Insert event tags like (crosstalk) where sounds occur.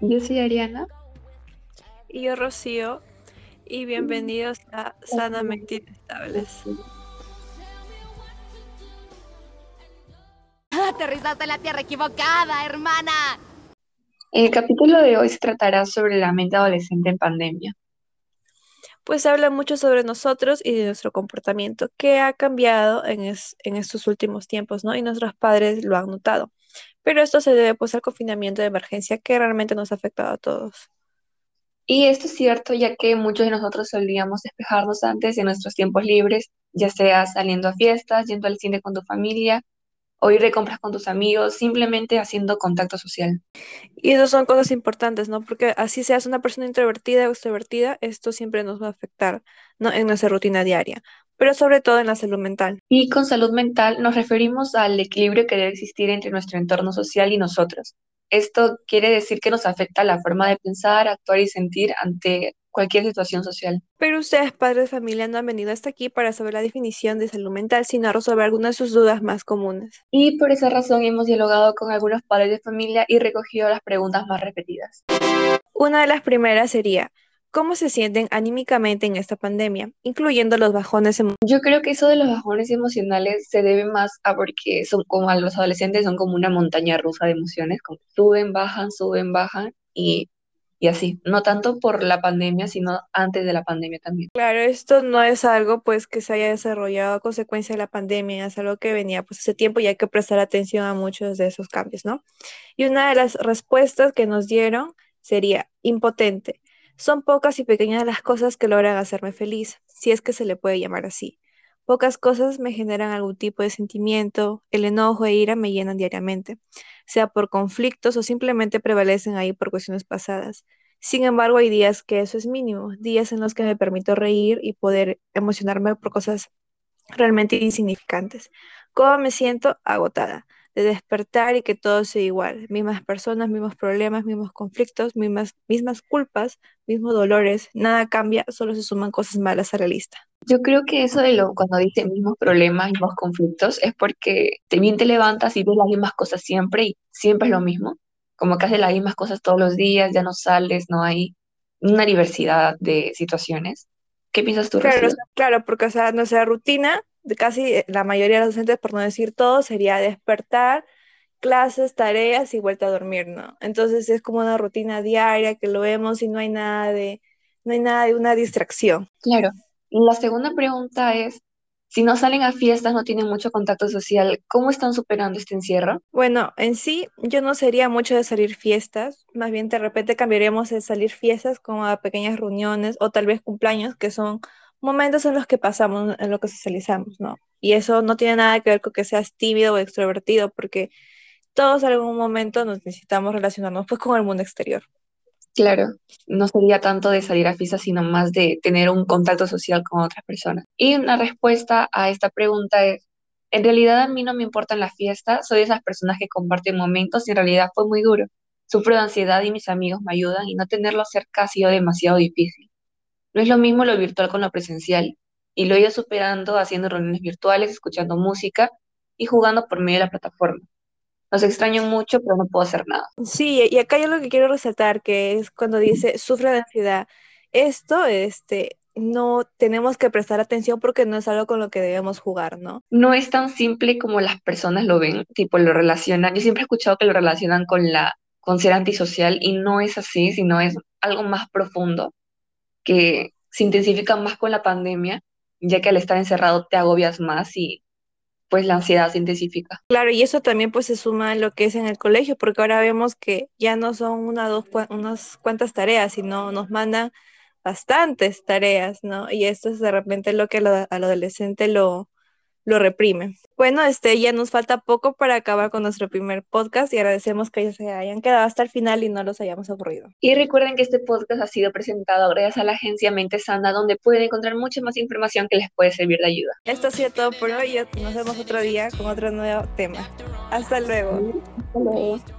Yo soy Ariana. Y yo Rocío. Y bienvenidos a Sanamente Inestables. (laughs) Aterrizaste en la tierra equivocada, hermana. El capítulo de hoy se tratará sobre la mente adolescente en pandemia. Pues habla mucho sobre nosotros y de nuestro comportamiento, que ha cambiado en, en estos últimos tiempos, ¿no? Y nuestros padres lo han notado. Pero esto se debe pues al confinamiento de emergencia que realmente nos ha afectado a todos. Y esto es cierto, ya que muchos de nosotros solíamos despejarnos antes en nuestros tiempos libres, ya sea saliendo a fiestas, yendo al cine con tu familia, o ir de compras con tus amigos, simplemente haciendo contacto social. Y eso son cosas importantes, ¿no? Porque así seas una persona introvertida o extrovertida, esto siempre nos va a afectar, ¿no? En nuestra rutina diaria pero sobre todo en la salud mental. Y con salud mental nos referimos al equilibrio que debe existir entre nuestro entorno social y nosotros. Esto quiere decir que nos afecta la forma de pensar, actuar y sentir ante cualquier situación social. Pero ustedes, padres de familia, no han venido hasta aquí para saber la definición de salud mental, sino a resolver algunas de sus dudas más comunes. Y por esa razón hemos dialogado con algunos padres de familia y recogido las preguntas más repetidas. Una de las primeras sería, ¿Cómo se sienten anímicamente en esta pandemia, incluyendo los bajones emocionales? Yo creo que eso de los bajones emocionales se debe más a porque son como a los adolescentes son como una montaña rusa de emociones, como suben, bajan, suben, bajan y, y así. No tanto por la pandemia, sino antes de la pandemia también. Claro, esto no es algo pues que se haya desarrollado a consecuencia de la pandemia, es algo que venía pues hace tiempo y hay que prestar atención a muchos de esos cambios, ¿no? Y una de las respuestas que nos dieron sería impotente son pocas y pequeñas las cosas que logran hacerme feliz, si es que se le puede llamar así. Pocas cosas me generan algún tipo de sentimiento, el enojo e ira me llenan diariamente, sea por conflictos o simplemente prevalecen ahí por cuestiones pasadas. Sin embargo, hay días que eso es mínimo, días en los que me permito reír y poder emocionarme por cosas realmente insignificantes. ¿Cómo me siento? Agotada de despertar y que todo sea igual, mismas personas, mismos problemas, mismos conflictos, mismas, mismas culpas, mismos dolores, nada cambia, solo se suman cosas malas a la lista. Yo creo que eso de lo cuando dice mismos problemas, mismos conflictos, es porque te bien te levantas y ves las mismas cosas siempre y siempre es lo mismo, como que haces las mismas cosas todos los días, ya no sales, no hay una diversidad de situaciones. ¿Qué piensas tú? Claro, claro, porque o sea, nuestra rutina casi eh, la mayoría de los docentes, por no decir todo, sería despertar, clases, tareas y vuelta a dormir, ¿no? Entonces es como una rutina diaria que lo vemos y no hay nada de, no hay nada de una distracción. Claro. La segunda pregunta es, si no salen a fiestas, no tienen mucho contacto social, ¿cómo están superando este encierro? Bueno, en sí, yo no sería mucho de salir fiestas, más bien de repente cambiaríamos de salir fiestas como a pequeñas reuniones o tal vez cumpleaños que son momentos en los que pasamos, en los que socializamos, ¿no? Y eso no tiene nada que ver con que seas tímido o extrovertido, porque todos en algún momento nos necesitamos relacionarnos pues con el mundo exterior. Claro, no sería tanto de salir a fiesta, sino más de tener un contacto social con otras personas. Y una respuesta a esta pregunta es, en realidad a mí no me importan las fiestas, soy de esas personas que comparten momentos y en realidad fue muy duro. Sufro de ansiedad y mis amigos me ayudan y no tenerlo cerca ha sido demasiado difícil. No es lo mismo lo virtual con lo presencial, y lo he ido superando haciendo reuniones virtuales, escuchando música y jugando por medio de la plataforma. Los extraño mucho, pero no puedo hacer nada. Sí, y acá hay algo que quiero resaltar, que es cuando dice sufre de ansiedad. Esto, este, no tenemos que prestar atención porque no es algo con lo que debemos jugar, ¿no? No es tan simple como las personas lo ven, tipo lo relacionan. Yo siempre he escuchado que lo relacionan con la con ser antisocial y no es así, sino es algo más profundo que se intensifican más con la pandemia, ya que al estar encerrado te agobias más y pues la ansiedad se intensifica. Claro, y eso también pues se suma a lo que es en el colegio, porque ahora vemos que ya no son una, dos, unas cuantas tareas, sino nos mandan bastantes tareas, ¿no? Y esto es de repente lo que al adolescente lo, lo reprime. Bueno, este ya nos falta poco para acabar con nuestro primer podcast y agradecemos que se hayan quedado hasta el final y no los hayamos aburrido. Y recuerden que este podcast ha sido presentado gracias a la agencia Mente Sana, donde pueden encontrar mucha más información que les puede servir de ayuda. Esto ha sido todo por hoy y nos vemos otro día con otro nuevo tema. Hasta luego. Hasta luego.